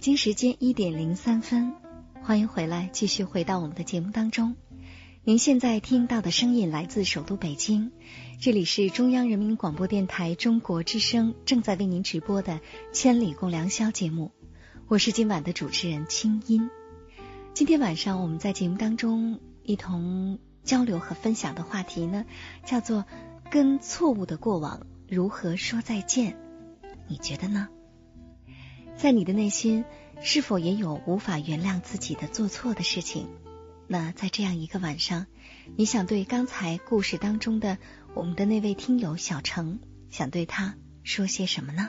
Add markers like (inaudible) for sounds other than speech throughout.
北京时间一点零三分，欢迎回来，继续回到我们的节目当中。您现在听到的声音来自首都北京，这里是中央人民广播电台中国之声正在为您直播的《千里共良宵》节目，我是今晚的主持人清音。今天晚上我们在节目当中一同交流和分享的话题呢，叫做“跟错误的过往如何说再见”，你觉得呢？在你的内心，是否也有无法原谅自己的做错的事情？那在这样一个晚上，你想对刚才故事当中的我们的那位听友小程，想对他说些什么呢？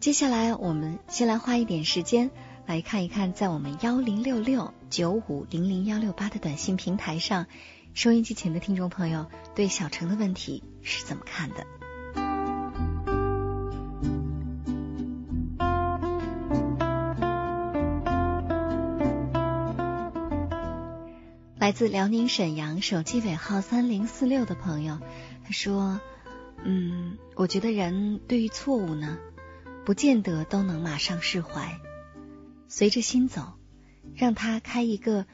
接下来，我们先来花一点时间来看一看，在我们幺零六六九五零零幺六八的短信平台上，收音机前的听众朋友对小程的问题是怎么看的？来自辽宁沈阳手机尾号三零四六的朋友，他说：“嗯，我觉得人对于错误呢。”不见得都能马上释怀，随着心走，让他开一个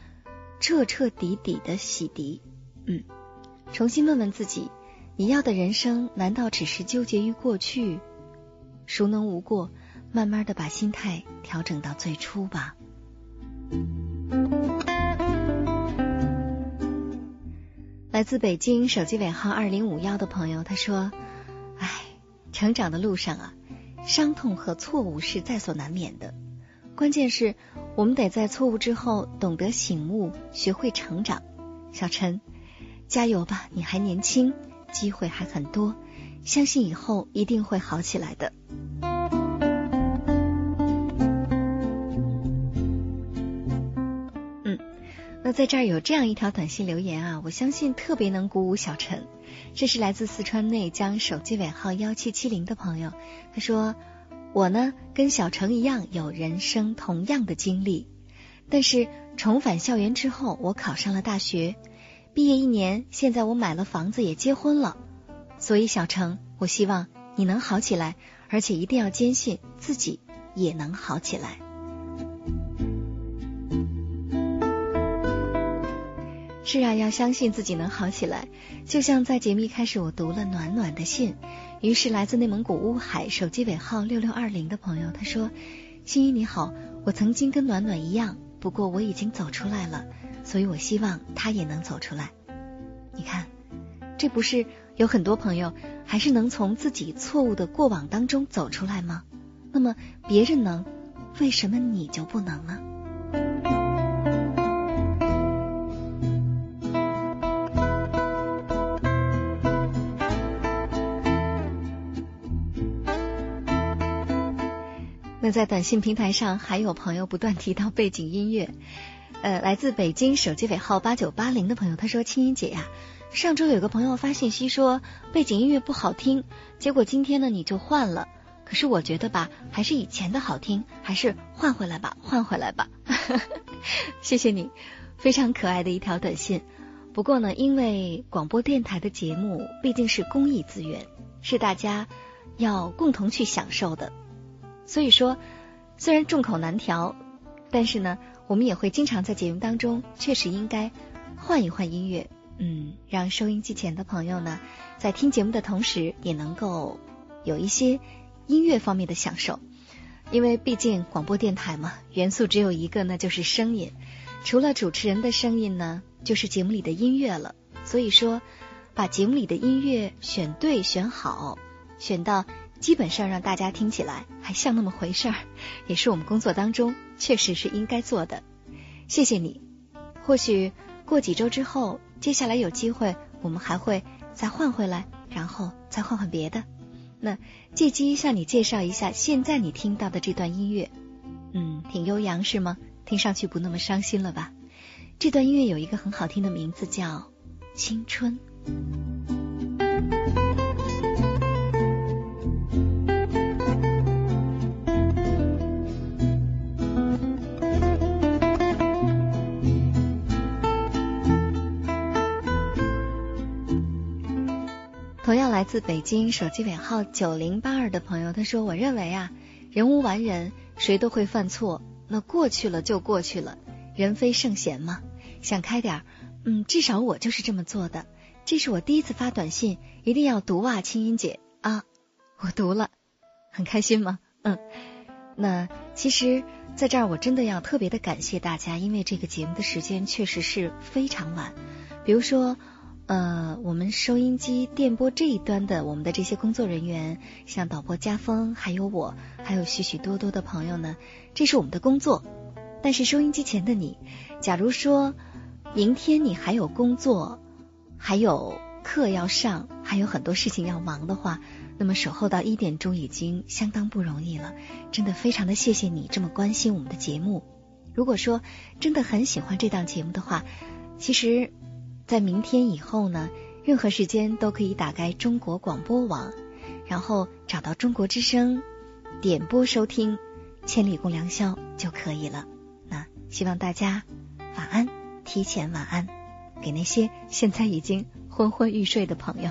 彻彻底底的洗涤。嗯，重新问问自己，你要的人生难道只是纠结于过去？孰能无过？慢慢的把心态调整到最初吧。来自北京手机尾号二零五幺的朋友，他说：“唉，成长的路上啊。”伤痛和错误是在所难免的，关键是我们得在错误之后懂得醒悟，学会成长。小陈，加油吧，你还年轻，机会还很多，相信以后一定会好起来的。那在这儿有这样一条短信留言啊，我相信特别能鼓舞小陈。这是来自四川内江手机尾号幺七七零的朋友，他说：“我呢跟小程一样有人生同样的经历，但是重返校园之后，我考上了大学，毕业一年，现在我买了房子也结婚了。所以小程，我希望你能好起来，而且一定要坚信自己也能好起来。”是啊，要相信自己能好起来。就像在节目一开始，我读了暖暖的信，于是来自内蒙古乌海手机尾号六六二零的朋友他说：“心怡你好，我曾经跟暖暖一样，不过我已经走出来了，所以我希望他也能走出来。你看，这不是有很多朋友还是能从自己错误的过往当中走出来吗？那么别人能，为什么你就不能呢？”那在短信平台上还有朋友不断提到背景音乐，呃，来自北京手机尾号八九八零的朋友他说：“青音姐呀，上周有个朋友发信息说背景音乐不好听，结果今天呢你就换了，可是我觉得吧，还是以前的好听，还是换回来吧，换回来吧。(laughs) ”谢谢你，非常可爱的一条短信。不过呢，因为广播电台的节目毕竟是公益资源，是大家要共同去享受的，所以说虽然众口难调，但是呢，我们也会经常在节目当中确实应该换一换音乐，嗯，让收音机前的朋友呢，在听节目的同时也能够有一些音乐方面的享受，因为毕竟广播电台嘛，元素只有一个，那就是声音。除了主持人的声音呢，就是节目里的音乐了。所以说，把节目里的音乐选对、选好，选到基本上让大家听起来还像那么回事儿，也是我们工作当中确实是应该做的。谢谢你。或许过几周之后，接下来有机会，我们还会再换回来，然后再换换别的。那借机向你介绍一下现在你听到的这段音乐，嗯，挺悠扬是吗？听上去不那么伤心了吧？这段音乐有一个很好听的名字，叫《青春》。来自北京，手机尾号九零八二的朋友，他说：“我认为啊，人无完人，谁都会犯错。”那过去了就过去了，人非圣贤嘛，想开点儿，嗯，至少我就是这么做的。这是我第一次发短信，一定要读啊，青音姐啊，我读了，很开心吗？嗯，那其实在这儿我真的要特别的感谢大家，因为这个节目的时间确实是非常晚，比如说。呃，我们收音机电波这一端的我们的这些工作人员，像导播家峰，还有我，还有许许多多的朋友呢，这是我们的工作。但是收音机前的你，假如说明天你还有工作，还有课要上，还有很多事情要忙的话，那么守候到一点钟已经相当不容易了。真的非常的谢谢你这么关心我们的节目。如果说真的很喜欢这档节目的话，其实。在明天以后呢，任何时间都可以打开中国广播网，然后找到中国之声，点播收听《千里共良宵》就可以了。那希望大家晚安，提前晚安，给那些现在已经昏昏欲睡的朋友。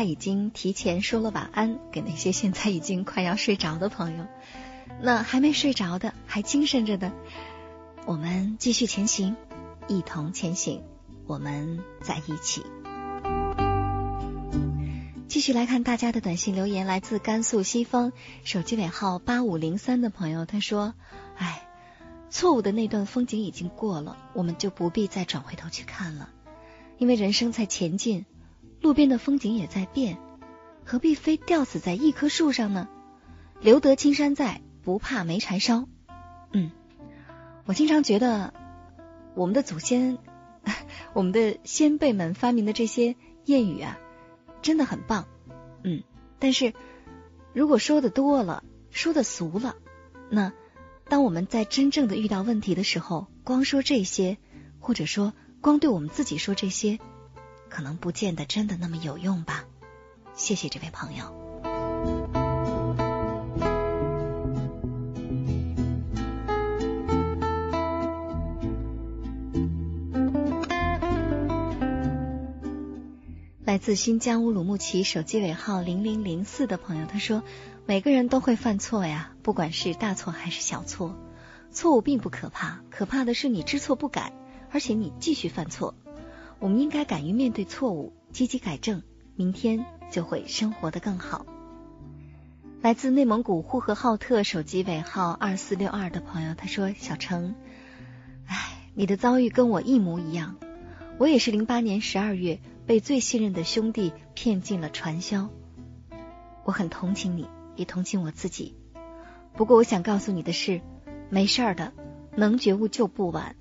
他已经提前说了晚安，给那些现在已经快要睡着的朋友。那还没睡着的，还精神着的，我们继续前行，一同前行，我们在一起。继续来看大家的短信留言，来自甘肃西峰，手机尾号八五零三的朋友，他说：“哎，错误的那段风景已经过了，我们就不必再转回头去看了，因为人生在前进。”路边的风景也在变，何必非吊死在一棵树上呢？留得青山在，不怕没柴烧。嗯，我经常觉得我们的祖先、(laughs) 我们的先辈们发明的这些谚语啊，真的很棒。嗯，但是如果说的多了，说的俗了，那当我们在真正的遇到问题的时候，光说这些，或者说光对我们自己说这些。可能不见得真的那么有用吧。谢谢这位朋友。来自新疆乌鲁木齐手机尾号零零零四的朋友，他说：“每个人都会犯错呀，不管是大错还是小错，错误并不可怕，可怕的是你知错不改，而且你继续犯错。”我们应该敢于面对错误，积极改正，明天就会生活的更好。来自内蒙古呼和浩特手机尾号二四六二的朋友，他说：“小程，哎，你的遭遇跟我一模一样，我也是零八年十二月被最信任的兄弟骗进了传销，我很同情你，也同情我自己。不过我想告诉你的是，没事儿的，能觉悟就不晚，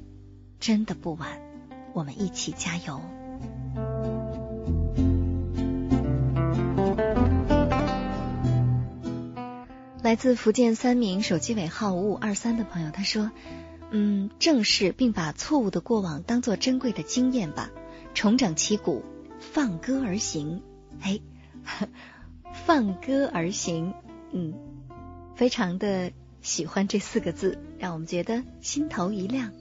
真的不晚。”我们一起加油！来自福建三明手机尾号五五二三的朋友，他说：“嗯，正视并把错误的过往当做珍贵的经验吧，重整旗鼓，放歌而行。哎，(laughs) 放歌而行，嗯，非常的喜欢这四个字，让我们觉得心头一亮。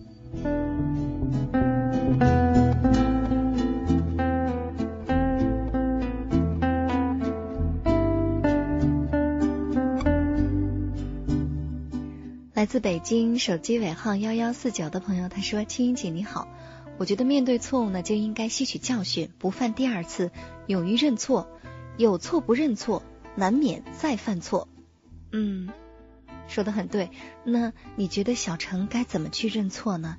来自北京手机尾号幺幺四九的朋友，他说：“青音姐你好，我觉得面对错误呢，就应该吸取教训，不犯第二次，勇于认错。有错不认错，难免再犯错。”嗯，说的很对。那你觉得小程该怎么去认错呢？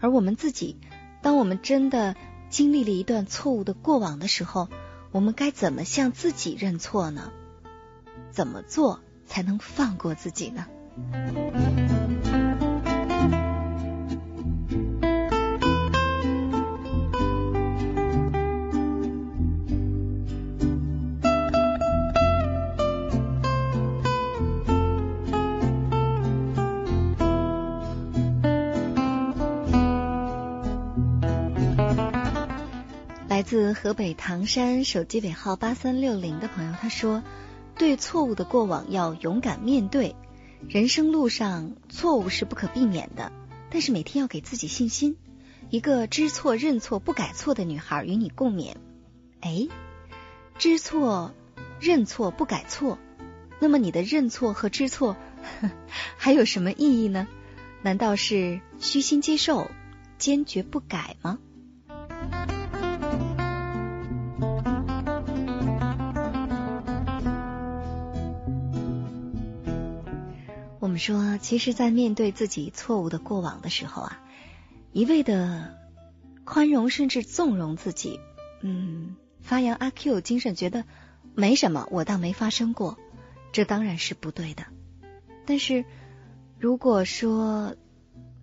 而我们自己，当我们真的经历了一段错误的过往的时候，我们该怎么向自己认错呢？怎么做才能放过自己呢？来自河北唐山手机尾号八三六零的朋友，他说：“对错误的过往要勇敢面对。”人生路上，错误是不可避免的，但是每天要给自己信心。一个知错认错不改错的女孩与你共勉。哎，知错认错不改错，那么你的认错和知错 (laughs) 还有什么意义呢？难道是虚心接受，坚决不改吗？们说，其实，在面对自己错误的过往的时候啊，一味的宽容甚至纵容自己，嗯，发扬阿 Q 精神，觉得没什么，我倒没发生过，这当然是不对的。但是，如果说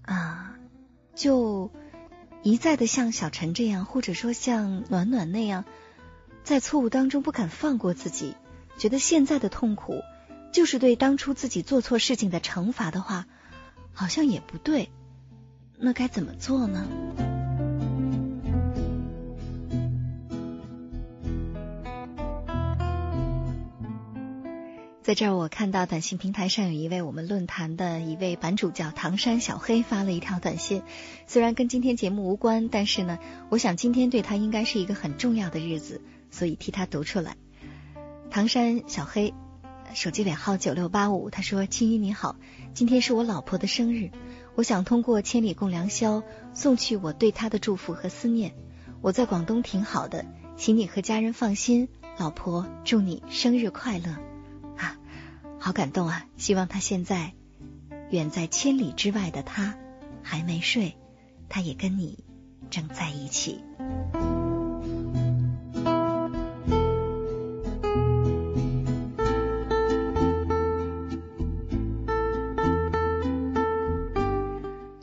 啊，就一再的像小陈这样，或者说像暖暖那样，在错误当中不敢放过自己，觉得现在的痛苦。就是对当初自己做错事情的惩罚的话，好像也不对。那该怎么做呢？在这儿，我看到短信平台上有一位我们论坛的一位版主叫唐山小黑发了一条短信，虽然跟今天节目无关，但是呢，我想今天对他应该是一个很重要的日子，所以替他读出来。唐山小黑。手机尾号九六八五，他说：“青衣你好，今天是我老婆的生日，我想通过千里共良宵送去我对她的祝福和思念。我在广东挺好的，请你和家人放心。老婆，祝你生日快乐啊！好感动啊！希望他现在远在千里之外的他还没睡，他也跟你正在一起。”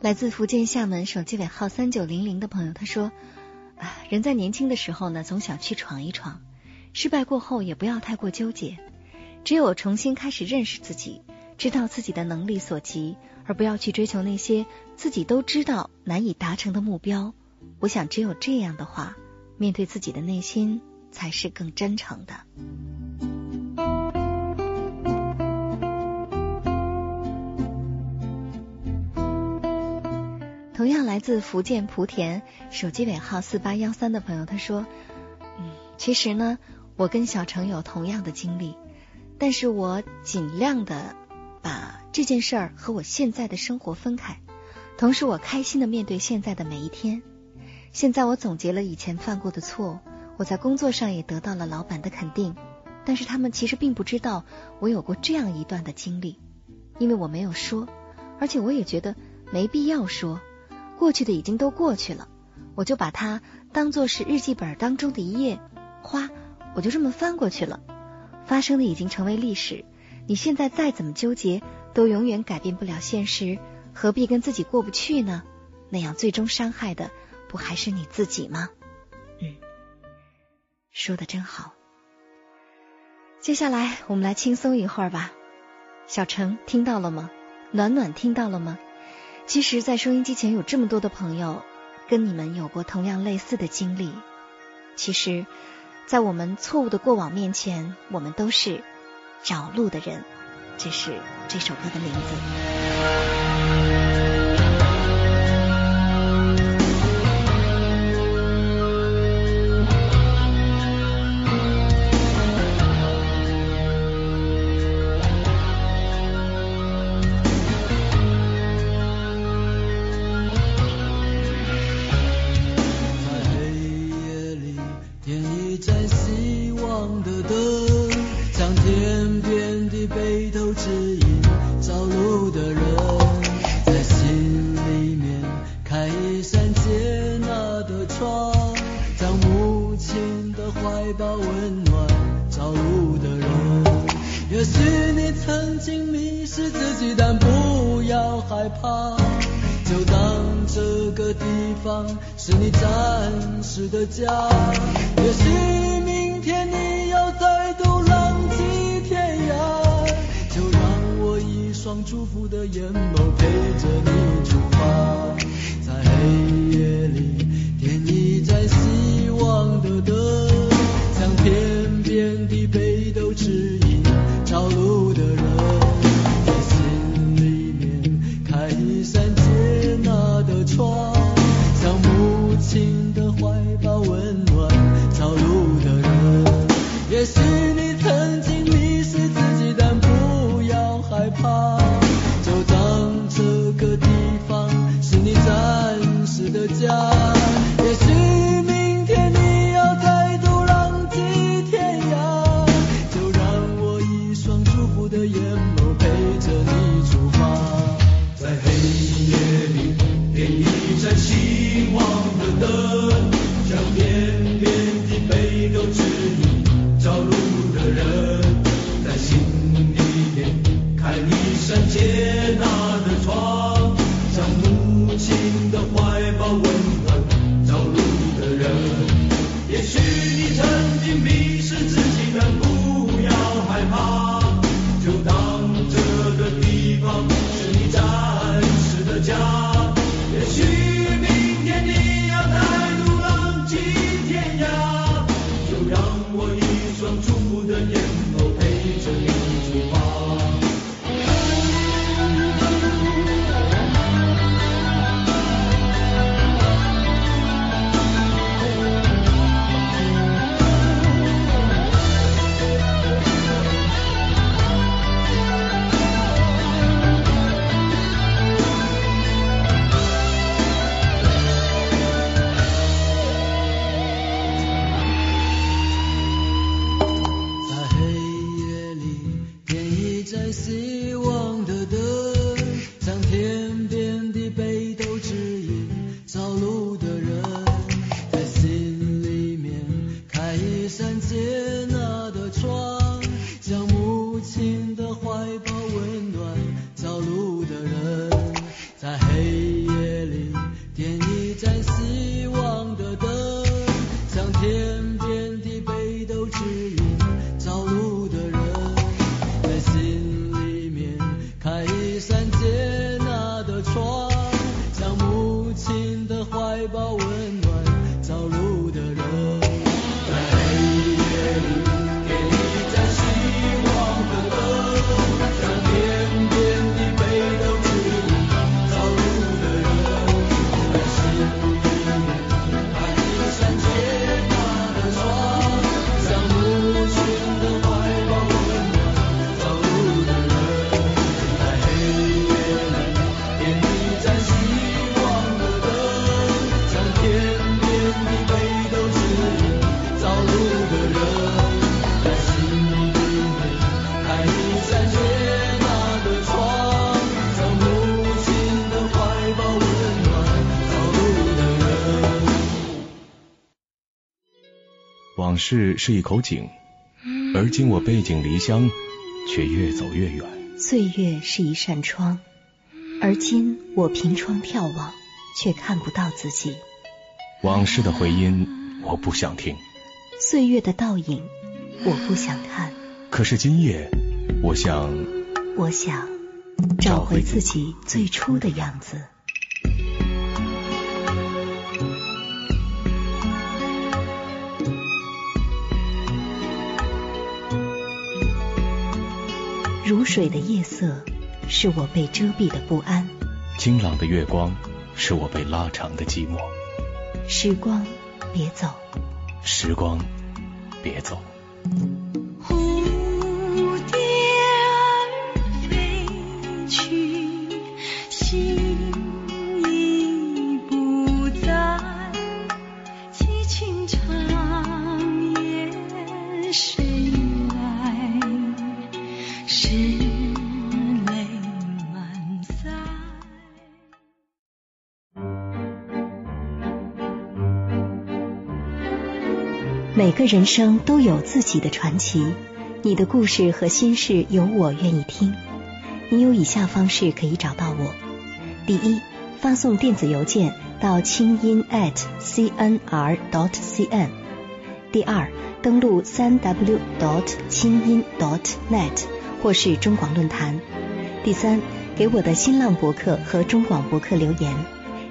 来自福建厦门手机尾号三九零零的朋友，他说：“啊，人在年轻的时候呢，总想去闯一闯，失败过后也不要太过纠结。只有重新开始认识自己，知道自己的能力所及，而不要去追求那些自己都知道难以达成的目标。我想，只有这样的话，面对自己的内心才是更真诚的。”同样来自福建莆田，手机尾号四八幺三的朋友，他说：“嗯，其实呢，我跟小程有同样的经历，但是我尽量的把这件事儿和我现在的生活分开，同时我开心的面对现在的每一天。现在我总结了以前犯过的错，我在工作上也得到了老板的肯定，但是他们其实并不知道我有过这样一段的经历，因为我没有说，而且我也觉得没必要说。”过去的已经都过去了，我就把它当做是日记本当中的一页，花，我就这么翻过去了。发生的已经成为历史，你现在再怎么纠结，都永远改变不了现实，何必跟自己过不去呢？那样最终伤害的不还是你自己吗？嗯，说的真好。接下来我们来轻松一会儿吧。小程听到了吗？暖暖听到了吗？其实，在收音机前有这么多的朋友，跟你们有过同样类似的经历。其实，在我们错误的过往面前，我们都是找路的人。这是这首歌的名字。双祝福的眼眸陪着你出发，在黑夜里。是是一口井，而今我背井离乡，却越走越远。岁月是一扇窗，而今我凭窗眺望，却看不到自己。往事的回音，我不想听；岁月的倒影，我不想看。可是今夜，我想，我想找回自己最初的样子。如水的夜色，是我被遮蔽的不安；清朗的月光，是我被拉长的寂寞。时光，别走。时光，别走。人生都有自己的传奇，你的故事和心事有我愿意听。你有以下方式可以找到我：第一，发送电子邮件到清音 at cnr dot cn；第二，登录三 w dot 清音 dot net 或是中广论坛；第三，给我的新浪博客和中广博客留言；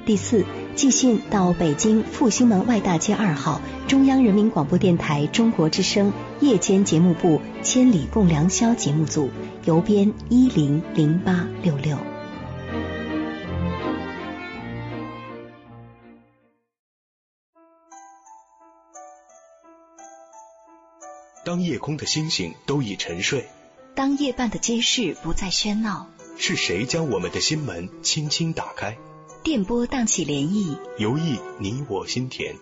第四。寄信到北京复兴门外大街二号中央人民广播电台中国之声夜间节目部《千里共良宵》节目组，邮编一零零八六六。当夜空的星星都已沉睡，当夜半的街市不再喧闹，是谁将我们的心门轻轻打开？电波荡起涟漪，游弋你我心田。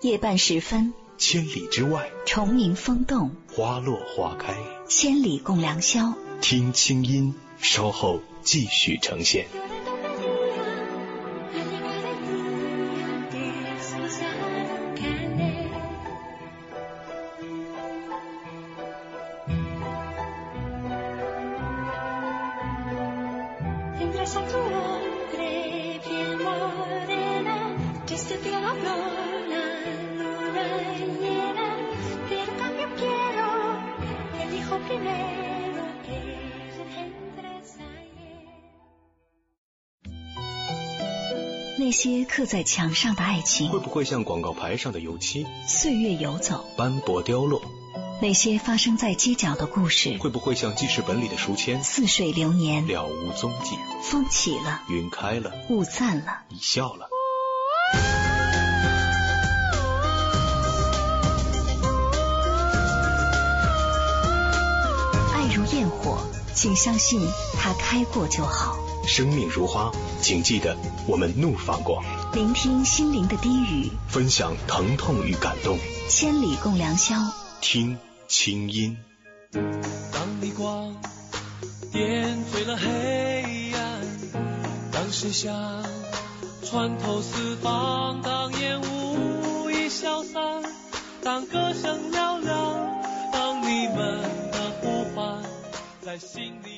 夜半时分，千里之外，虫鸣风动，花落花开。千里共良宵，听清音，稍后继续呈现。在墙上的爱情，会不会像广告牌上的油漆？岁月游走，斑驳凋落。那些发生在街角的故事，会不会像记事本里的书签？似水流年，了无踪迹。风起了，云开了，雾散了，你笑了。爱如焰火，请相信它开过就好。生命如花，请记得我们怒放过。聆听心灵的低语，分享疼痛与感动。千里共良宵，听清音。当逆光点缀了黑暗，当声响穿透四方，当烟雾已消散，当歌声嘹亮，当你们的呼唤在心里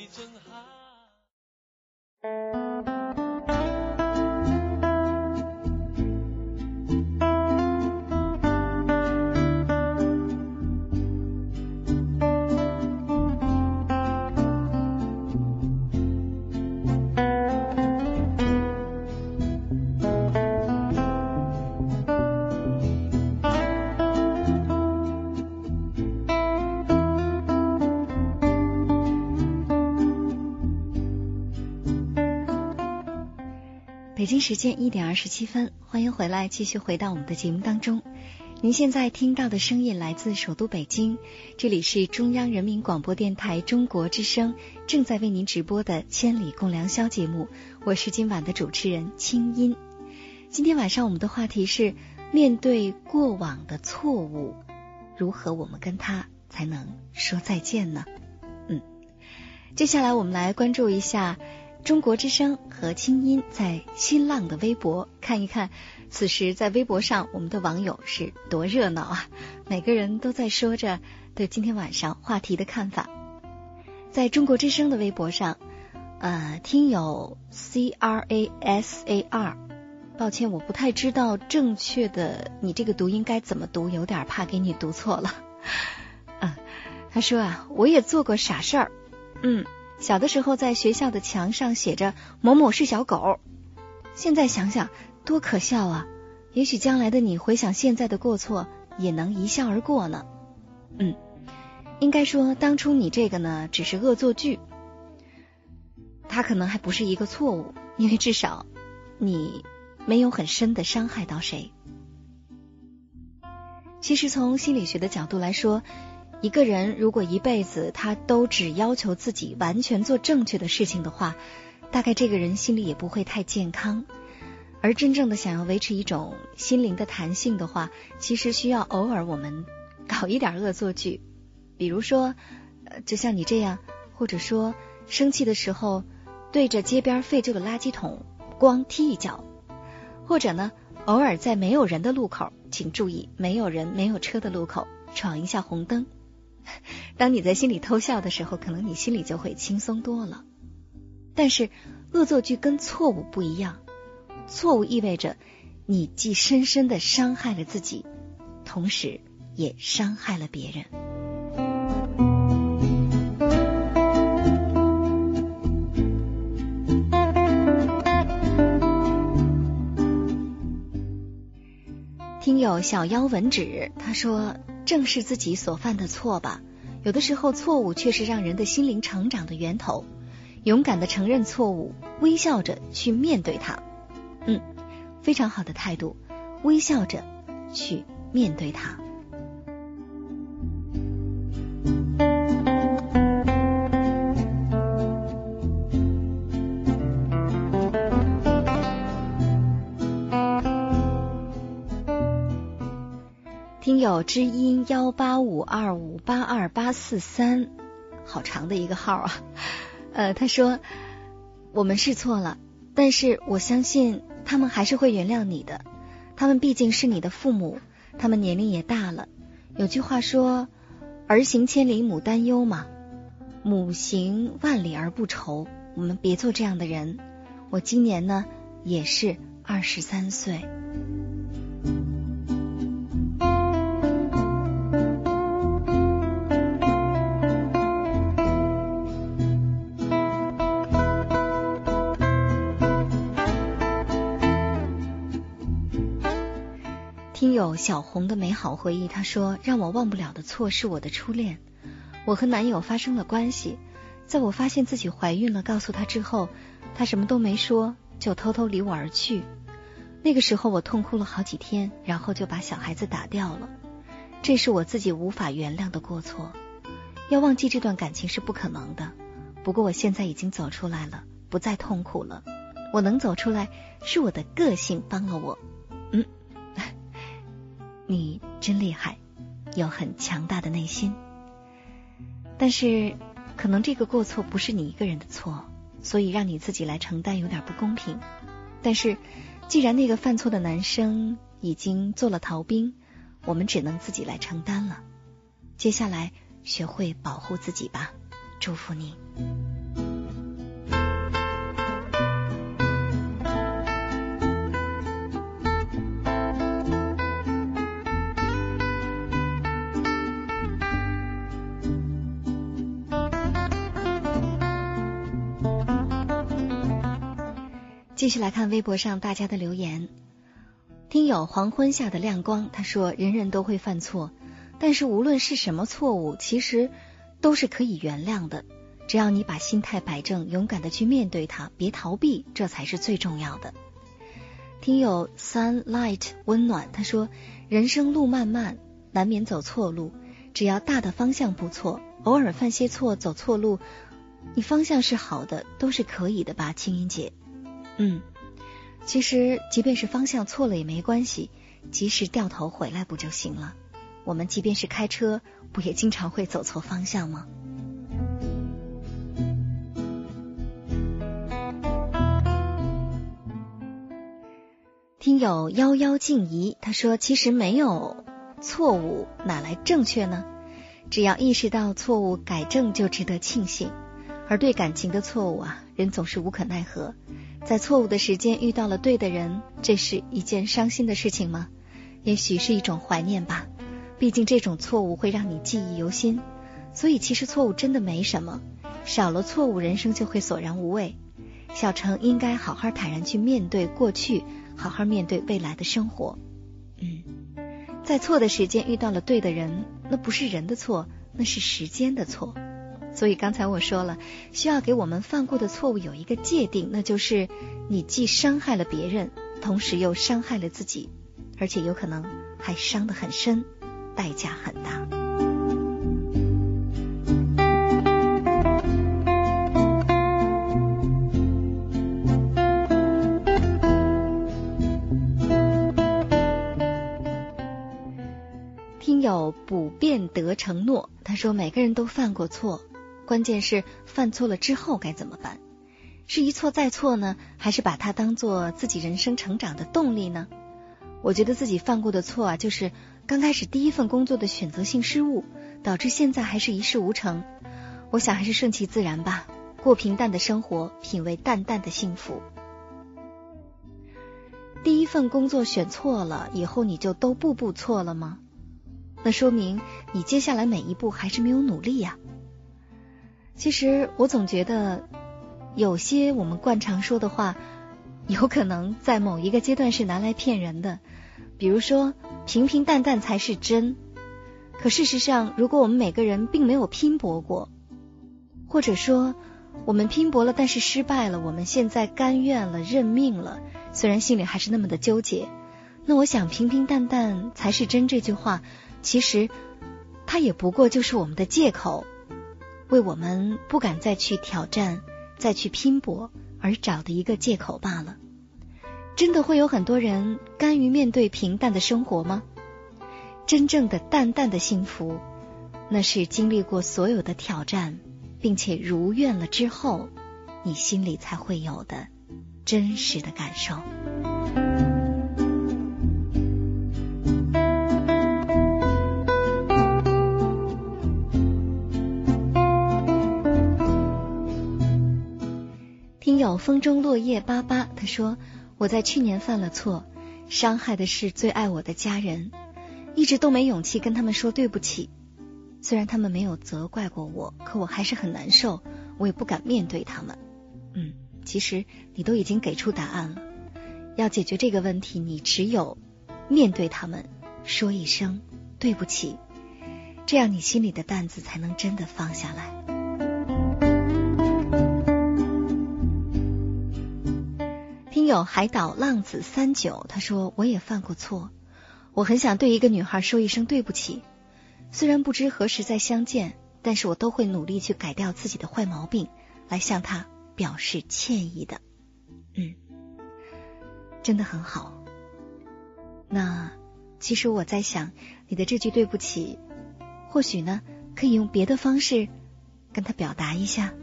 京时间一点二十七分，欢迎回来，继续回到我们的节目当中。您现在听到的声音来自首都北京，这里是中央人民广播电台中国之声正在为您直播的《千里共良宵》节目，我是今晚的主持人清音。今天晚上我们的话题是面对过往的错误，如何我们跟他才能说再见呢？嗯，接下来我们来关注一下。中国之声和清音在新浪的微博看一看，此时在微博上我们的网友是多热闹啊！每个人都在说着对今天晚上话题的看法。在中国之声的微博上，呃，听友 C R A S A R，抱歉，我不太知道正确的你这个读音该怎么读，有点怕给你读错了。嗯，他说啊，我也做过傻事儿，嗯。小的时候，在学校的墙上写着“某某是小狗”，现在想想多可笑啊！也许将来的你回想现在的过错，也能一笑而过呢。嗯，应该说当初你这个呢，只是恶作剧，它可能还不是一个错误，因为至少你没有很深的伤害到谁。其实从心理学的角度来说，一个人如果一辈子他都只要求自己完全做正确的事情的话，大概这个人心里也不会太健康。而真正的想要维持一种心灵的弹性的话，其实需要偶尔我们搞一点恶作剧，比如说，呃，就像你这样，或者说生气的时候对着街边废旧的垃圾桶光踢一脚，或者呢，偶尔在没有人的路口，请注意没有人没有车的路口闯一下红灯。(laughs) 当你在心里偷笑的时候，可能你心里就会轻松多了。但是恶作剧跟错误不一样。错误意味着你既深深的伤害了自己，同时也伤害了别人。听友小妖文指他说：“正视自己所犯的错吧，有的时候错误却是让人的心灵成长的源头。勇敢的承认错误，微笑着去面对它。”嗯，非常好的态度，微笑着去面对它。听友知音幺八五二五八二八四三，好长的一个号啊。(laughs) 呃，他说我们是错了，但是我相信。他们还是会原谅你的，他们毕竟是你的父母，他们年龄也大了。有句话说：“儿行千里母担忧”嘛，母行万里而不愁。我们别做这样的人。我今年呢也是二十三岁。小红的美好回忆，她说：“让我忘不了的错是我的初恋。我和男友发生了关系，在我发现自己怀孕了，告诉他之后，他什么都没说，就偷偷离我而去。那个时候我痛哭了好几天，然后就把小孩子打掉了。这是我自己无法原谅的过错。要忘记这段感情是不可能的。不过我现在已经走出来了，不再痛苦了。我能走出来，是我的个性帮了我。”你真厉害，有很强大的内心。但是，可能这个过错不是你一个人的错，所以让你自己来承担有点不公平。但是，既然那个犯错的男生已经做了逃兵，我们只能自己来承担了。接下来，学会保护自己吧，祝福你。继续来看微博上大家的留言。听友黄昏下的亮光，他说：“人人都会犯错，但是无论是什么错误，其实都是可以原谅的。只要你把心态摆正，勇敢的去面对它，别逃避，这才是最重要的。”听友 sunlight 温暖，他说：“人生路漫漫，难免走错路，只要大的方向不错，偶尔犯些错，走错路，你方向是好的，都是可以的吧，青音姐。”嗯，其实即便是方向错了也没关系，及时掉头回来不就行了？我们即便是开车，不也经常会走错方向吗？听友夭夭静怡他说：“其实没有错误，哪来正确呢？只要意识到错误，改正就值得庆幸。而对感情的错误啊，人总是无可奈何。”在错误的时间遇到了对的人，这是一件伤心的事情吗？也许是一种怀念吧。毕竟这种错误会让你记忆犹新，所以其实错误真的没什么。少了错误，人生就会索然无味。小程应该好好坦然去面对过去，好好面对未来的生活。嗯，在错的时间遇到了对的人，那不是人的错，那是时间的错。所以刚才我说了，需要给我们犯过的错误有一个界定，那就是你既伤害了别人，同时又伤害了自己，而且有可能还伤得很深，代价很大。听友不变得承诺，他说每个人都犯过错。关键是犯错了之后该怎么办？是一错再错呢，还是把它当做自己人生成长的动力呢？我觉得自己犯过的错啊，就是刚开始第一份工作的选择性失误，导致现在还是一事无成。我想还是顺其自然吧，过平淡的生活，品味淡淡的幸福。第一份工作选错了，以后你就都步步错了吗？那说明你接下来每一步还是没有努力呀。其实我总觉得，有些我们惯常说的话，有可能在某一个阶段是拿来骗人的。比如说，平平淡淡才是真。可事实上，如果我们每个人并没有拼搏过，或者说我们拼搏了但是失败了，我们现在甘愿了、认命了，虽然心里还是那么的纠结，那我想平平淡淡才是真这句话，其实它也不过就是我们的借口。为我们不敢再去挑战、再去拼搏而找的一个借口罢了。真的会有很多人甘于面对平淡的生活吗？真正的淡淡的幸福，那是经历过所有的挑战，并且如愿了之后，你心里才会有的真实的感受。有风中落叶巴巴，他说：“我在去年犯了错，伤害的是最爱我的家人，一直都没勇气跟他们说对不起。虽然他们没有责怪过我，可我还是很难受，我也不敢面对他们。嗯，其实你都已经给出答案了，要解决这个问题，你只有面对他们，说一声对不起，这样你心里的担子才能真的放下来。”有海岛浪子三九，他说我也犯过错，我很想对一个女孩说一声对不起，虽然不知何时再相见，但是我都会努力去改掉自己的坏毛病，来向她表示歉意的。嗯，真的很好。那其实我在想，你的这句对不起，或许呢可以用别的方式跟他表达一下。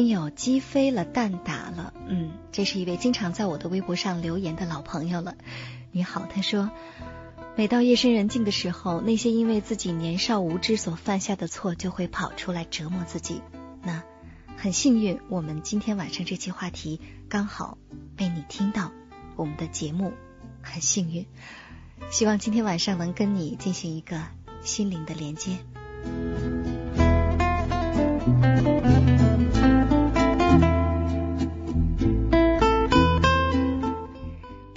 听友鸡飞了蛋打了，嗯，这是一位经常在我的微博上留言的老朋友了。你好，他说，每到夜深人静的时候，那些因为自己年少无知所犯下的错就会跑出来折磨自己。那很幸运，我们今天晚上这期话题刚好被你听到，我们的节目很幸运，希望今天晚上能跟你进行一个心灵的连接。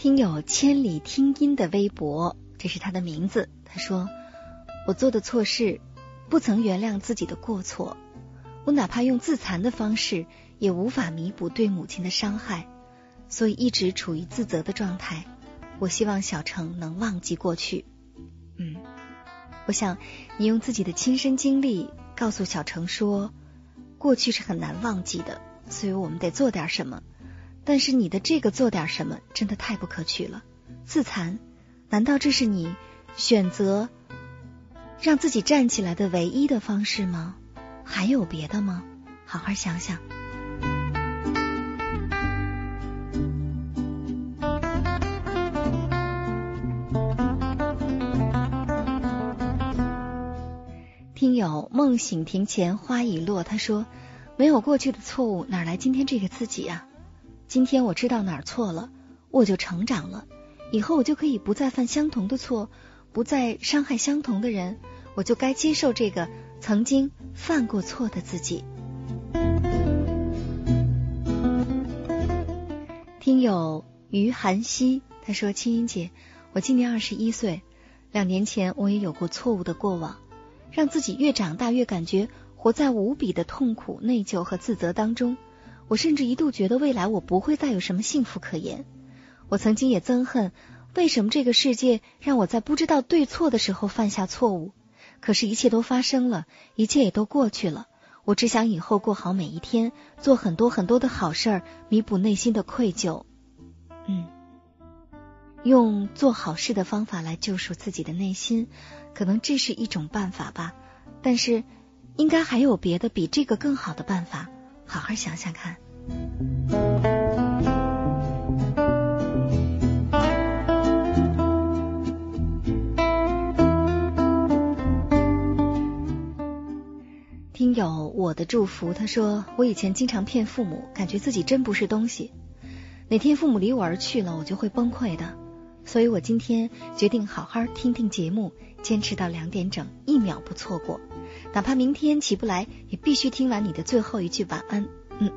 听友千里听音的微博，这是他的名字。他说：“我做的错事，不曾原谅自己的过错，我哪怕用自残的方式，也无法弥补对母亲的伤害，所以一直处于自责的状态。我希望小程能忘记过去。嗯，我想你用自己的亲身经历告诉小程说，过去是很难忘记的，所以我们得做点什么。”但是你的这个做点什么真的太不可取了，自残？难道这是你选择让自己站起来的唯一的方式吗？还有别的吗？好好想想。听友梦醒庭前花已落，他说：“没有过去的错误，哪来今天这个自己啊？”今天我知道哪儿错了我就成长了。以后我就可以不再犯相同的错不再伤害相同的人我就该接受这个曾经犯过错的自己。听友余涵希她说青音姐我今年二十一岁两年前我也有过错误的过往让自己越长大越感觉活在无比的痛苦内疚和自责当中。我甚至一度觉得未来我不会再有什么幸福可言。我曾经也憎恨，为什么这个世界让我在不知道对错的时候犯下错误？可是，一切都发生了，一切也都过去了。我只想以后过好每一天，做很多很多的好事儿，弥补内心的愧疚。”嗯，用做好事的方法来救赎自己的内心，可能这是一种办法吧。但是，应该还有别的比这个更好的办法，好好想想看。我的祝福，他说我以前经常骗父母，感觉自己真不是东西。哪天父母离我而去了，我就会崩溃的。所以我今天决定好好听听节目，坚持到两点整，一秒不错过。哪怕明天起不来，也必须听完你的最后一句晚安。嗯，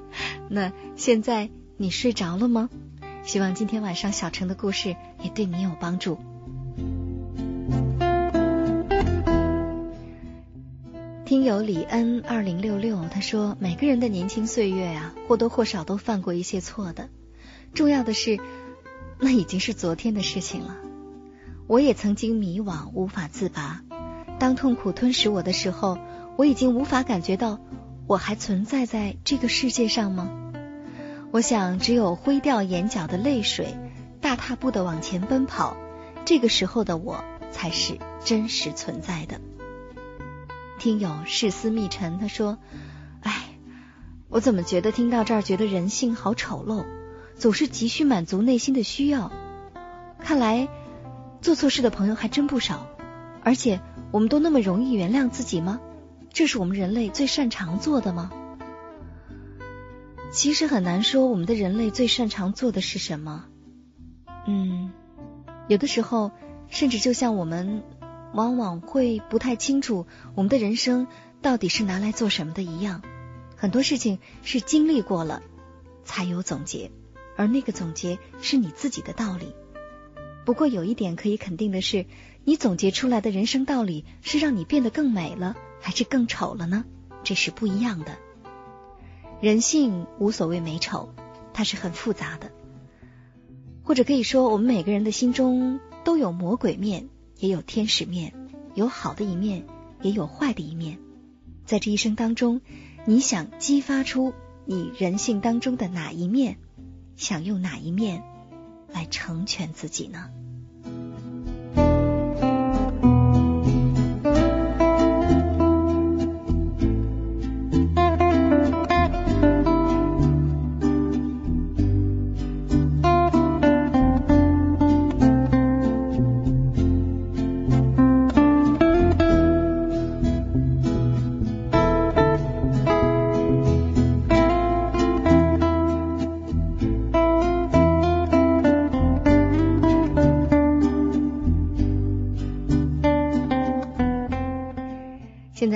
(laughs) 那现在你睡着了吗？希望今天晚上小城的故事也对你有帮助。听友李恩二零六六他说：“每个人的年轻岁月啊，或多或少都犯过一些错的。重要的是，那已经是昨天的事情了。我也曾经迷惘，无法自拔。当痛苦吞噬我的时候，我已经无法感觉到我还存在在这个世界上吗？我想，只有挥掉眼角的泪水，大踏步的往前奔跑，这个时候的我才是真实存在的。”听友世思密尘，他说：“哎，我怎么觉得听到这儿，觉得人性好丑陋，总是急需满足内心的需要。看来做错事的朋友还真不少，而且我们都那么容易原谅自己吗？这是我们人类最擅长做的吗？其实很难说，我们的人类最擅长做的是什么。嗯，有的时候，甚至就像我们。”往往会不太清楚我们的人生到底是拿来做什么的一样，很多事情是经历过了才有总结，而那个总结是你自己的道理。不过有一点可以肯定的是，你总结出来的人生道理是让你变得更美了，还是更丑了呢？这是不一样的。人性无所谓美丑，它是很复杂的，或者可以说，我们每个人的心中都有魔鬼面。也有天使面，有好的一面，也有坏的一面。在这一生当中，你想激发出你人性当中的哪一面？想用哪一面来成全自己呢？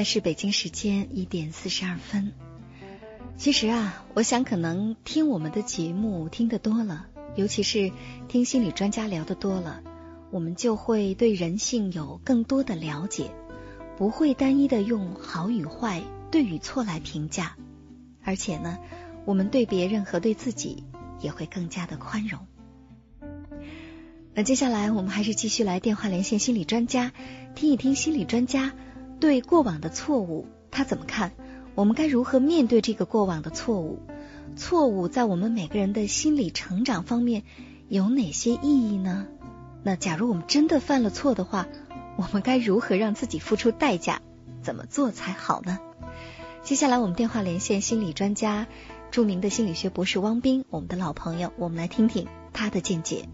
是北京时间一点四十二分。其实啊，我想可能听我们的节目听得多了，尤其是听心理专家聊得多了，我们就会对人性有更多的了解，不会单一的用好与坏、对与错来评价，而且呢，我们对别人和对自己也会更加的宽容。那接下来我们还是继续来电话连线心理专家，听一听心理专家。对过往的错误，他怎么看？我们该如何面对这个过往的错误？错误在我们每个人的心理成长方面有哪些意义呢？那假如我们真的犯了错的话，我们该如何让自己付出代价？怎么做才好呢？接下来我们电话连线心理专家、著名的心理学博士汪斌，我们的老朋友，我们来听听他的见解。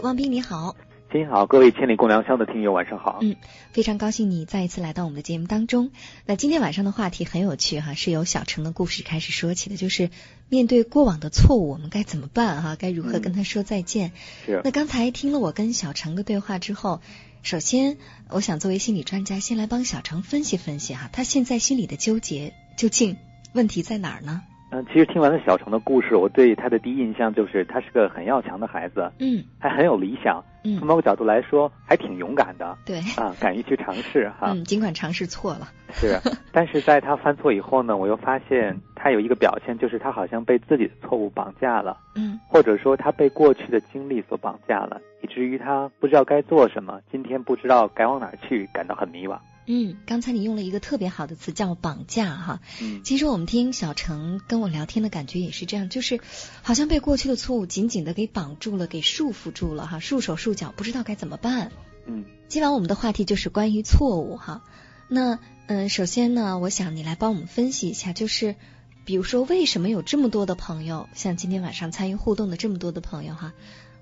喂，汪斌你好。您好，各位千里共良宵的听友，晚上好。嗯，非常高兴你再一次来到我们的节目当中。那今天晚上的话题很有趣哈，是由小程的故事开始说起的，就是面对过往的错误，我们该怎么办哈？该如何跟他说再见？是。那刚才听了我跟小程的对话之后，首先我想作为心理专家，先来帮小程分析分析哈，他现在心里的纠结究竟问题在哪儿呢？嗯，其实听完了小程的故事，我对他的第一印象就是他是个很要强的孩子，嗯，还很有理想，嗯，从某个角度来说还挺勇敢的，对，啊，敢于去尝试 (laughs) 哈，嗯，尽管尝试错了，是，但是在他犯错以后呢，我又发现他有一个表现，就是他好像被自己的错误绑架了，嗯，或者说他被过去的经历所绑架了，以至于他不知道该做什么，今天不知道该往哪儿去，感到很迷惘。嗯，刚才你用了一个特别好的词叫绑架哈。嗯，其实我们听小程跟我聊天的感觉也是这样，就是好像被过去的错误紧紧的给绑住了，给束缚住了哈，束手束脚，不知道该怎么办。嗯，今晚我们的话题就是关于错误哈。那嗯，首先呢，我想你来帮我们分析一下，就是比如说为什么有这么多的朋友，像今天晚上参与互动的这么多的朋友哈，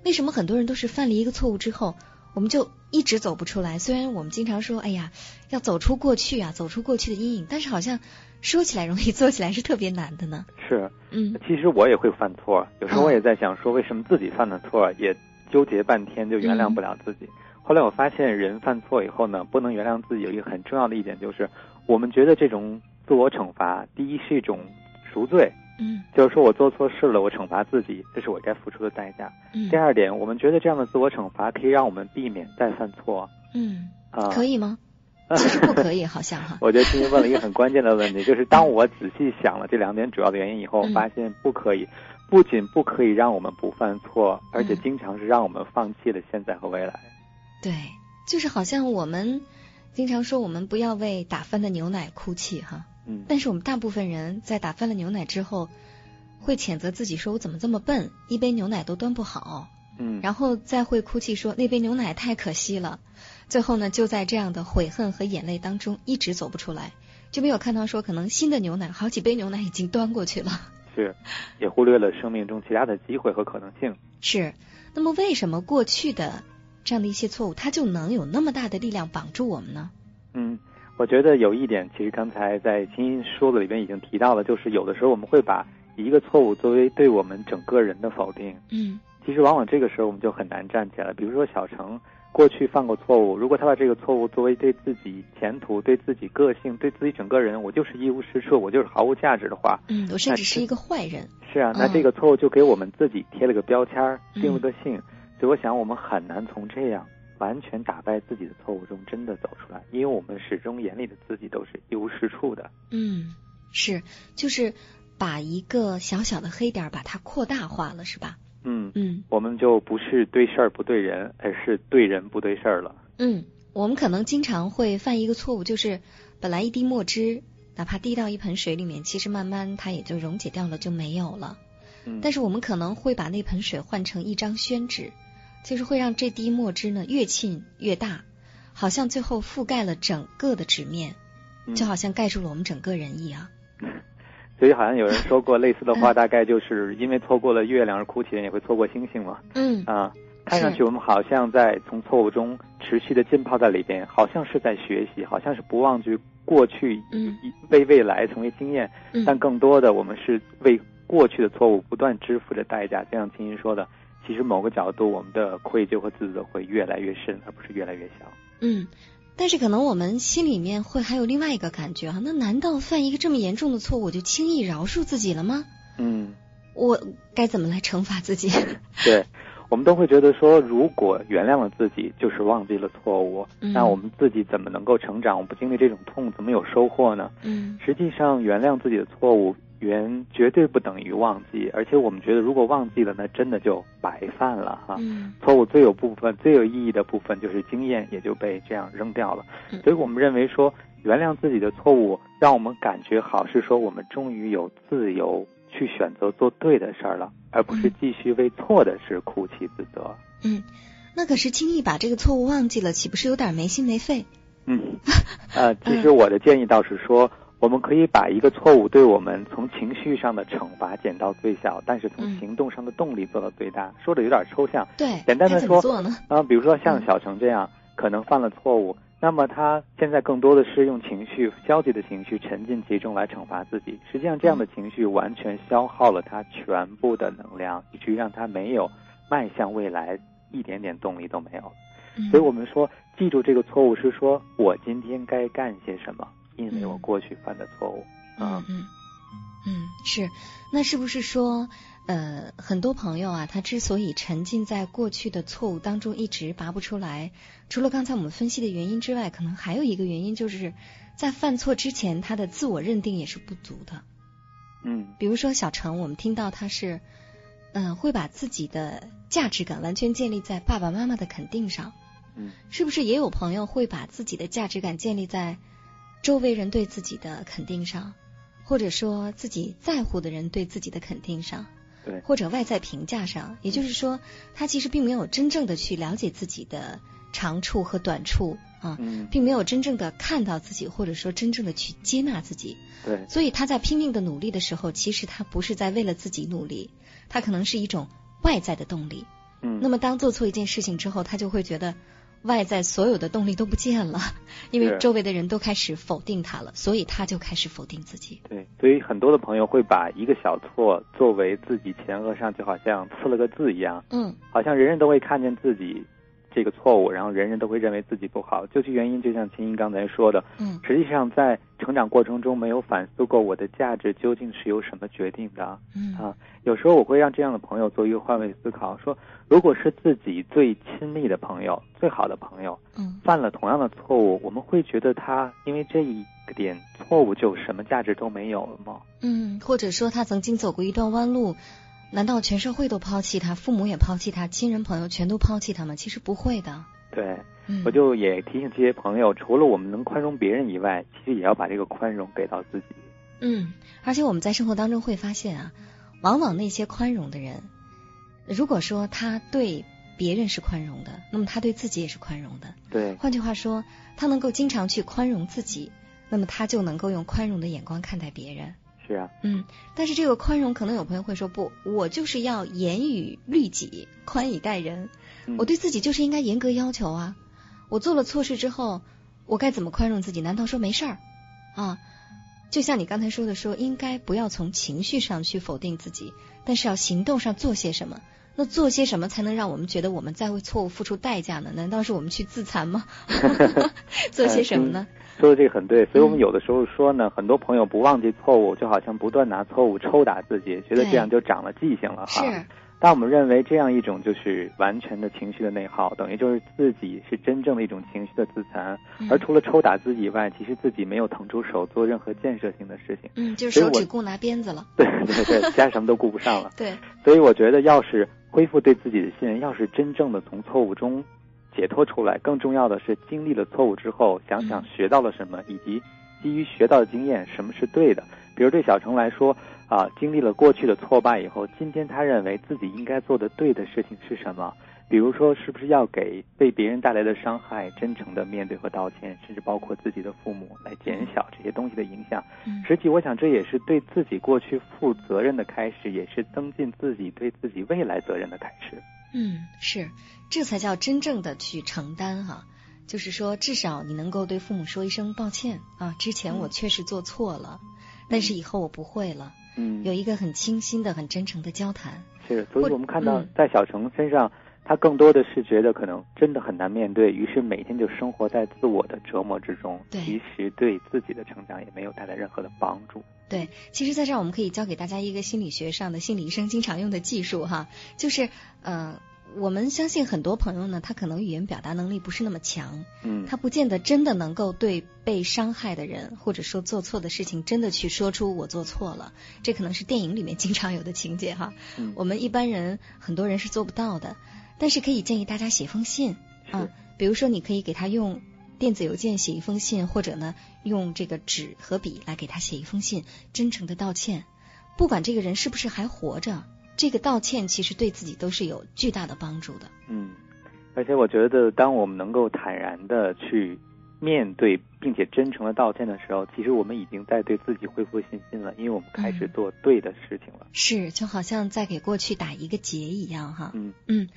为什么很多人都是犯了一个错误之后？我们就一直走不出来。虽然我们经常说，哎呀，要走出过去啊，走出过去的阴影，但是好像说起来容易，做起来是特别难的呢。是，嗯，其实我也会犯错，有时候我也在想，说为什么自己犯的错也纠结半天，就原谅不了自己。后来我发现，人犯错以后呢，不能原谅自己，有一个很重要的一点就是，我们觉得这种自我惩罚，第一是一种赎罪。嗯，就是说我做错事了，我惩罚自己，这是我该付出的代价。嗯，第二点，我们觉得这样的自我惩罚可以让我们避免再犯错。嗯，啊，可以吗？(laughs) 其实不可以，好像哈。我觉得今天问了一个很关键的问题，就是当我仔细想了这两点主要的原因以后，发现不可以，不仅不可以让我们不犯错，而且经常是让我们放弃了现在和未来。对，就是好像我们经常说我们不要为打翻的牛奶哭泣哈。嗯，但是我们大部分人在打翻了牛奶之后，会谴责自己说：“我怎么这么笨，一杯牛奶都端不好。”嗯，然后再会哭泣说：“那杯牛奶太可惜了。”最后呢，就在这样的悔恨和眼泪当中一直走不出来，就没有看到说可能新的牛奶，好几杯牛奶已经端过去了。是，也忽略了生命中其他的机会和可能性。是，那么为什么过去的这样的一些错误，它就能有那么大的力量绑住我们呢？嗯。我觉得有一点，其实刚才在青音说的里边已经提到了，就是有的时候我们会把一个错误作为对我们整个人的否定。嗯，其实往往这个时候我们就很难站起来。比如说小程过去犯过错误，如果他把这个错误作为对自己前途、对自己个性、对自己整个人，我就是一无是处，我就是毫无价值的话，嗯，我甚至是一个坏人。是啊，那这个错误就给我们自己贴了个标签，定了个性。所以我想，我们很难从这样。完全打败自己的错误中，真的走出来，因为我们始终眼里的自己都是一无是处的。嗯，是，就是把一个小小的黑点把它扩大化了，是吧？嗯嗯，我们就不是对事儿不对人，而是对人不对事儿了。嗯，我们可能经常会犯一个错误，就是本来一滴墨汁，哪怕滴到一盆水里面，其实慢慢它也就溶解掉了，就没有了。嗯，但是我们可能会把那盆水换成一张宣纸。就是会让这滴墨汁呢越沁越大，好像最后覆盖了整个的纸面，就好像盖住了我们整个人一样。(laughs) 所以好像有人说过类似的话，大概就是因为错过了月亮而哭泣，人也会错过星星嘛。嗯啊，看上去我们好像在从错误中持续的浸泡在里边，好像是在学习，好像是不忘记过去，嗯，为未来成为经验。但更多的我们是为过去的错误不断支付着代价，就像青音说的。其实某个角度，我们的愧疚和自责会越来越深，而不是越来越小。嗯，但是可能我们心里面会还有另外一个感觉啊，那难道犯一个这么严重的错误，我就轻易饶恕自己了吗？嗯，我该怎么来惩罚自己？(laughs) 对，我们都会觉得说，如果原谅了自己，就是忘记了错误，那我们自己怎么能够成长？我们不经历这种痛，怎么有收获呢？嗯，实际上，原谅自己的错误。原绝对不等于忘记，而且我们觉得，如果忘记了，那真的就白犯了哈。嗯错误最有部分、最有意义的部分就是经验，也就被这样扔掉了。所以我们认为说，原谅自己的错误，让我们感觉好，是说我们终于有自由去选择做对的事儿了，而不是继续为错的事哭泣自责。嗯，那可是轻易把这个错误忘记了，岂不是有点没心没肺？嗯，呃，其实我的建议倒是说。我们可以把一个错误对我们从情绪上的惩罚减到最小，但是从行动上的动力做到最大。说的有点抽象，对，简单的说啊，比如说像小程这样，可能犯了错误，那么他现在更多的是用情绪消极的情绪沉浸其中来惩罚自己。实际上，这样的情绪完全消耗了他全部的能量，以至于让他没有迈向未来一点点动力都没有。所以我们说，记住这个错误是说我今天该干些什么。因为我过去犯的错误，嗯嗯嗯，是，那是不是说，呃，很多朋友啊，他之所以沉浸在过去的错误当中一直拔不出来，除了刚才我们分析的原因之外，可能还有一个原因就是在犯错之前，他的自我认定也是不足的。嗯，比如说小程，我们听到他是，嗯，会把自己的价值感完全建立在爸爸妈妈的肯定上。嗯，是不是也有朋友会把自己的价值感建立在？周围人对自己的肯定上，或者说自己在乎的人对自己的肯定上，对，或者外在评价上，也就是说，他其实并没有真正的去了解自己的长处和短处啊，并没有真正的看到自己，或者说真正的去接纳自己。对，所以他在拼命的努力的时候，其实他不是在为了自己努力，他可能是一种外在的动力。嗯，那么当做错一件事情之后，他就会觉得。外在所有的动力都不见了，因为周围的人都开始否定他了，所以他就开始否定自己。对，所以很多的朋友会把一个小错作为自己前额上就好像刺了个字一样，嗯，好像人人都会看见自己这个错误，然后人人都会认为自己不好。究其原因，就像秦英刚才说的，嗯，实际上在成长过程中没有反思过我的价值究竟是由什么决定的，嗯啊，有时候我会让这样的朋友做一个换位思考，说。如果是自己最亲密的朋友、最好的朋友，嗯，犯了同样的错误，我们会觉得他因为这一个点错误就什么价值都没有了吗？嗯，或者说他曾经走过一段弯路，难道全社会都抛弃他，父母也抛弃他，亲人朋友全都抛弃他吗？其实不会的。对，我就也提醒这些朋友，除了我们能宽容别人以外，其实也要把这个宽容给到自己。嗯，而且我们在生活当中会发现啊，往往那些宽容的人。如果说他对别人是宽容的，那么他对自己也是宽容的。对，换句话说，他能够经常去宽容自己，那么他就能够用宽容的眼光看待别人。是啊，嗯，但是这个宽容，可能有朋友会说，不，我就是要严以律己，宽以待人。我对自己就是应该严格要求啊。我做了错事之后，我该怎么宽容自己？难道说没事儿啊？就像你刚才说的，说应该不要从情绪上去否定自己，但是要行动上做些什么。那做些什么才能让我们觉得我们在为错误付出代价呢？难道是我们去自残吗？(laughs) (laughs) 做些什么呢？说的这个很对，所以我们有的时候说呢，很多朋友不忘记错误，就好像不断拿错误抽打自己，觉得这样就长了记性了哈。是。但我们认为这样一种就是完全的情绪的内耗，等于就是自己是真正的一种情绪的自残，而除了抽打自己以外，其实自己没有腾出手做任何建设性的事情。嗯，就是手只顾拿鞭子了。对对对，其他什么都顾不上了。对。所以我觉得，要是恢复对自己的信任，要是真正的从错误中解脱出来，更重要的是经历了错误之后，想想学到了什么，以及基于学到的经验，什么是对的。比如对小程来说。啊，经历了过去的挫败以后，今天他认为自己应该做的对的事情是什么？比如说，是不是要给被别人带来的伤害真诚的面对和道歉，甚至包括自己的父母，来减小这些东西的影响？嗯实际，我想这也是对自己过去负责任的开始，也是增进自己对自己未来责任的开始。嗯，是，这才叫真正的去承担哈。就是说，至少你能够对父母说一声抱歉啊，之前我确实做错了，但是以后我不会了。嗯，有一个很清新的、很真诚的交谈。是，所以我们看到在小程身上，他更多的是觉得可能真的很难面对，于是每天就生活在自我的折磨之中。对，其实对自己的成长也没有带来任何的帮助。对，其实在这儿我们可以教给大家一个心理学上的心理医生经常用的技术哈，就是嗯。我们相信很多朋友呢，他可能语言表达能力不是那么强，嗯，他不见得真的能够对被伤害的人或者说做错的事情真的去说出我做错了，这可能是电影里面经常有的情节哈。嗯我们一般人很多人是做不到的，但是可以建议大家写封信啊，比如说你可以给他用电子邮件写一封信，或者呢用这个纸和笔来给他写一封信，真诚的道歉，不管这个人是不是还活着。这个道歉其实对自己都是有巨大的帮助的。嗯，而且我觉得，当我们能够坦然的去面对并且真诚的道歉的时候，其实我们已经在对自己恢复信心了，因为我们开始做对的事情了。是，就好像在给过去打一个结一样，哈。嗯嗯。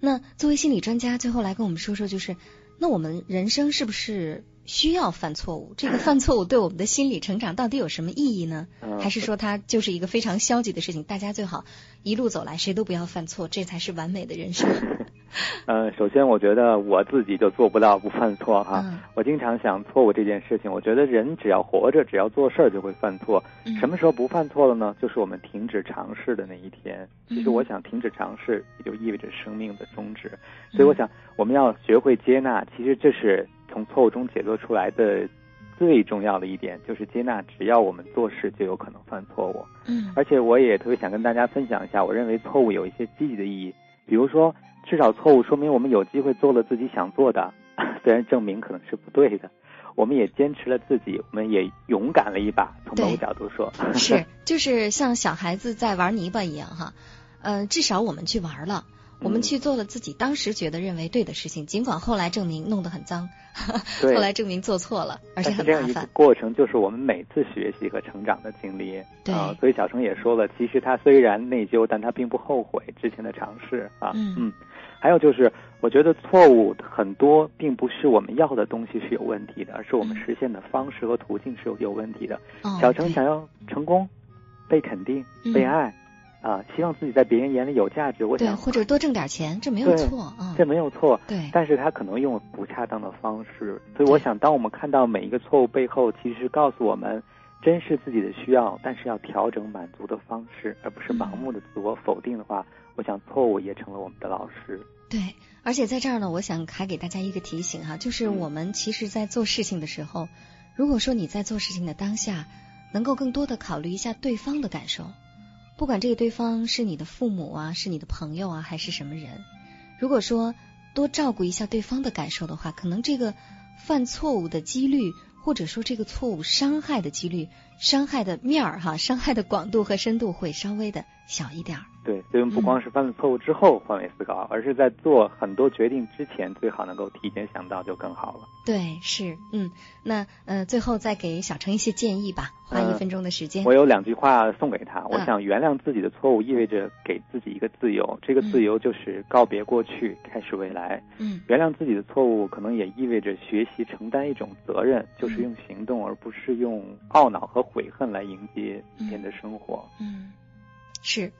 那作为心理专家，最后来跟我们说说，就是那我们人生是不是？需要犯错误，这个犯错误对我们的心理成长到底有什么意义呢？还是说它就是一个非常消极的事情？大家最好一路走来谁都不要犯错，这才是完美的人生。(laughs) (laughs) 呃，首先我觉得我自己就做不到不犯错哈。我经常想错误这件事情，我觉得人只要活着，只要做事儿就会犯错。什么时候不犯错了呢？就是我们停止尝试的那一天。其实我想停止尝试，也就意味着生命的终止。所以我想我们要学会接纳，其实这是。从错误中解脱出来的最重要的一点就是接纳，只要我们做事就有可能犯错误。嗯，而且我也特别想跟大家分享一下，我认为错误有一些积极的意义。比如说，至少错误说明我们有机会做了自己想做的，(laughs) 虽然证明可能是不对的，我们也坚持了自己，我们也勇敢了一把。从某个角度说，是 (laughs) 就是像小孩子在玩泥巴一样哈，呃，至少我们去玩了。我们去做了自己当时觉得认为对的事情，尽管后来证明弄得很脏，(laughs) 后来证明做错了，而且很麻烦。过程就是我们每次学习和成长的经历。对，所以小程也说了，其实他虽然内疚，但他并不后悔之前的尝试啊。嗯嗯。还有就是，我觉得错误很多，并不是我们要的东西是有问题的，而是我们实现的方式和途径是有有问题的。小程想要成功，被肯定，被爱。啊，希望自己在别人眼里有价值，我想或者多挣点钱，这没有错啊，这没有错。对，但是他可能用了不恰当的方式，所以我想，当我们看到每一个错误背后，其实告诉我们，珍视自己的需要，但是要调整满足的方式，而不是盲目的自我否定的话，我想错误也成了我们的老师。对，而且在这儿呢，我想还给大家一个提醒哈，就是我们其实，在做事情的时候，如果说你在做事情的当下，能够更多的考虑一下对方的感受。不管这个对方是你的父母啊，是你的朋友啊，还是什么人，如果说多照顾一下对方的感受的话，可能这个犯错误的几率，或者说这个错误伤害的几率。伤害的面儿哈，伤害的广度和深度会稍微的小一点儿。对，所以我们不光是犯了错误之后换位思考，而是在做很多决定之前，最好能够提前想到就更好了。对，是，嗯，那呃，最后再给小程一些建议吧，花一分钟的时间。我有两句话送给他，我想原谅自己的错误，意味着给自己一个自由，这个自由就是告别过去，开始未来。嗯，原谅自己的错误，可能也意味着学习承担一种责任，就是用行动，而不是用懊恼和。悔恨来迎接一天的生活。嗯，是。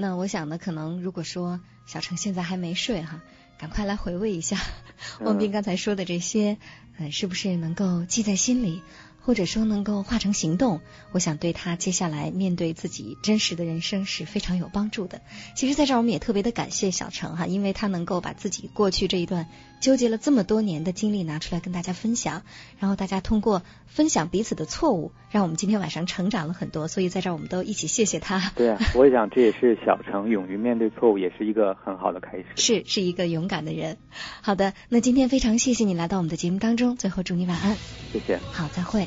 那我想呢，可能如果说小程现在还没睡哈，赶快来回味一下 (laughs) 汪斌刚才说的这些，呃，是不是能够记在心里？或者说能够化成行动，我想对他接下来面对自己真实的人生是非常有帮助的。其实，在这儿我们也特别的感谢小程哈，因为他能够把自己过去这一段纠结了这么多年的经历拿出来跟大家分享，然后大家通过分享彼此的错误，让我们今天晚上成长了很多。所以在这儿我们都一起谢谢他。对啊，我想这也是小程勇于面对错误，也是一个很好的开始。是，是一个勇敢的人。好的，那今天非常谢谢你来到我们的节目当中，最后祝你晚安。谢谢。好，再会。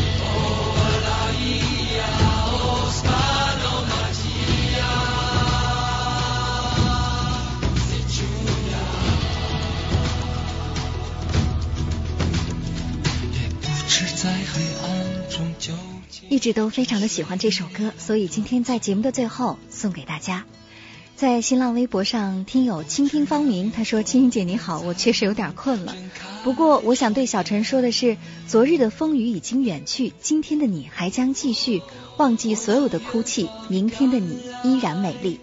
一直都非常的喜欢这首歌，所以今天在节目的最后送给大家。在新浪微博上，听友倾听芳明他说：“青青姐你好，我确实有点困了，不过我想对小陈说的是，昨日的风雨已经远去，今天的你还将继续，忘记所有的哭泣，明天的你依然美丽。”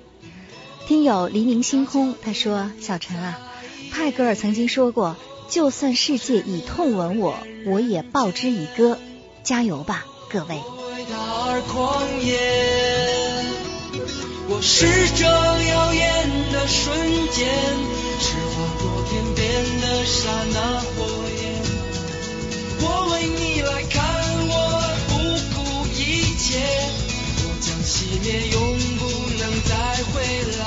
听友黎明星空他说：“小陈啊，泰戈尔曾经说过，就算世界以痛吻我，我也报之以歌，加油吧，各位。”而狂野，我是这耀眼的瞬间，是划过天边的刹那火焰。我为你来看，我不顾一切，我将熄灭，永不能再回来。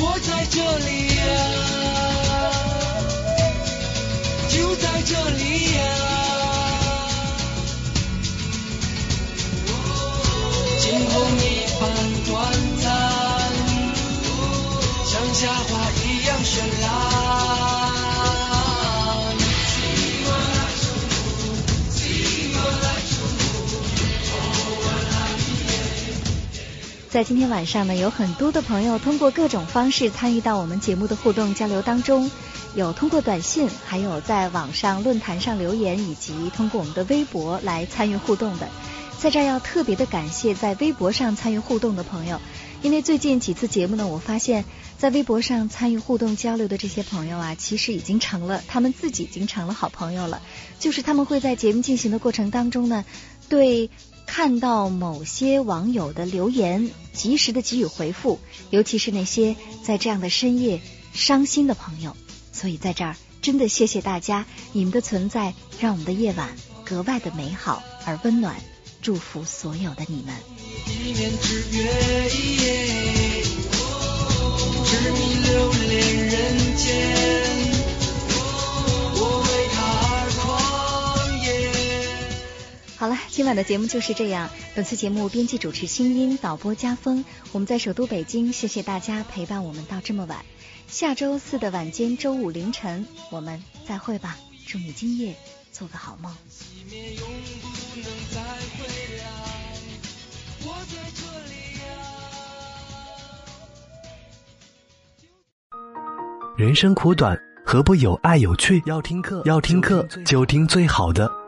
我在这里啊，就在今天晚上呢，有很多的朋友通过各种方式参与到我们节目的互动交流当中，有通过短信，还有在网上论坛上留言，以及通过我们的微博来参与互动的。在这儿要特别的感谢在微博上参与互动的朋友，因为最近几次节目呢，我发现，在微博上参与互动交流的这些朋友啊，其实已经成了他们自己已经成了好朋友了，就是他们会在节目进行的过程当中呢，对。看到某些网友的留言，及时的给予回复，尤其是那些在这样的深夜伤心的朋友。所以在这儿，真的谢谢大家，你们的存在让我们的夜晚格外的美好而温暖。祝福所有的你们。好了，今晚的节目就是这样。本次节目编辑主持清音，导播家风。我们在首都北京，谢谢大家陪伴我们到这么晚。下周四的晚间，周五凌晨，我们再会吧。祝你今夜做个好梦。人生苦短，何不有爱有趣？要听课，要听课就听最好的。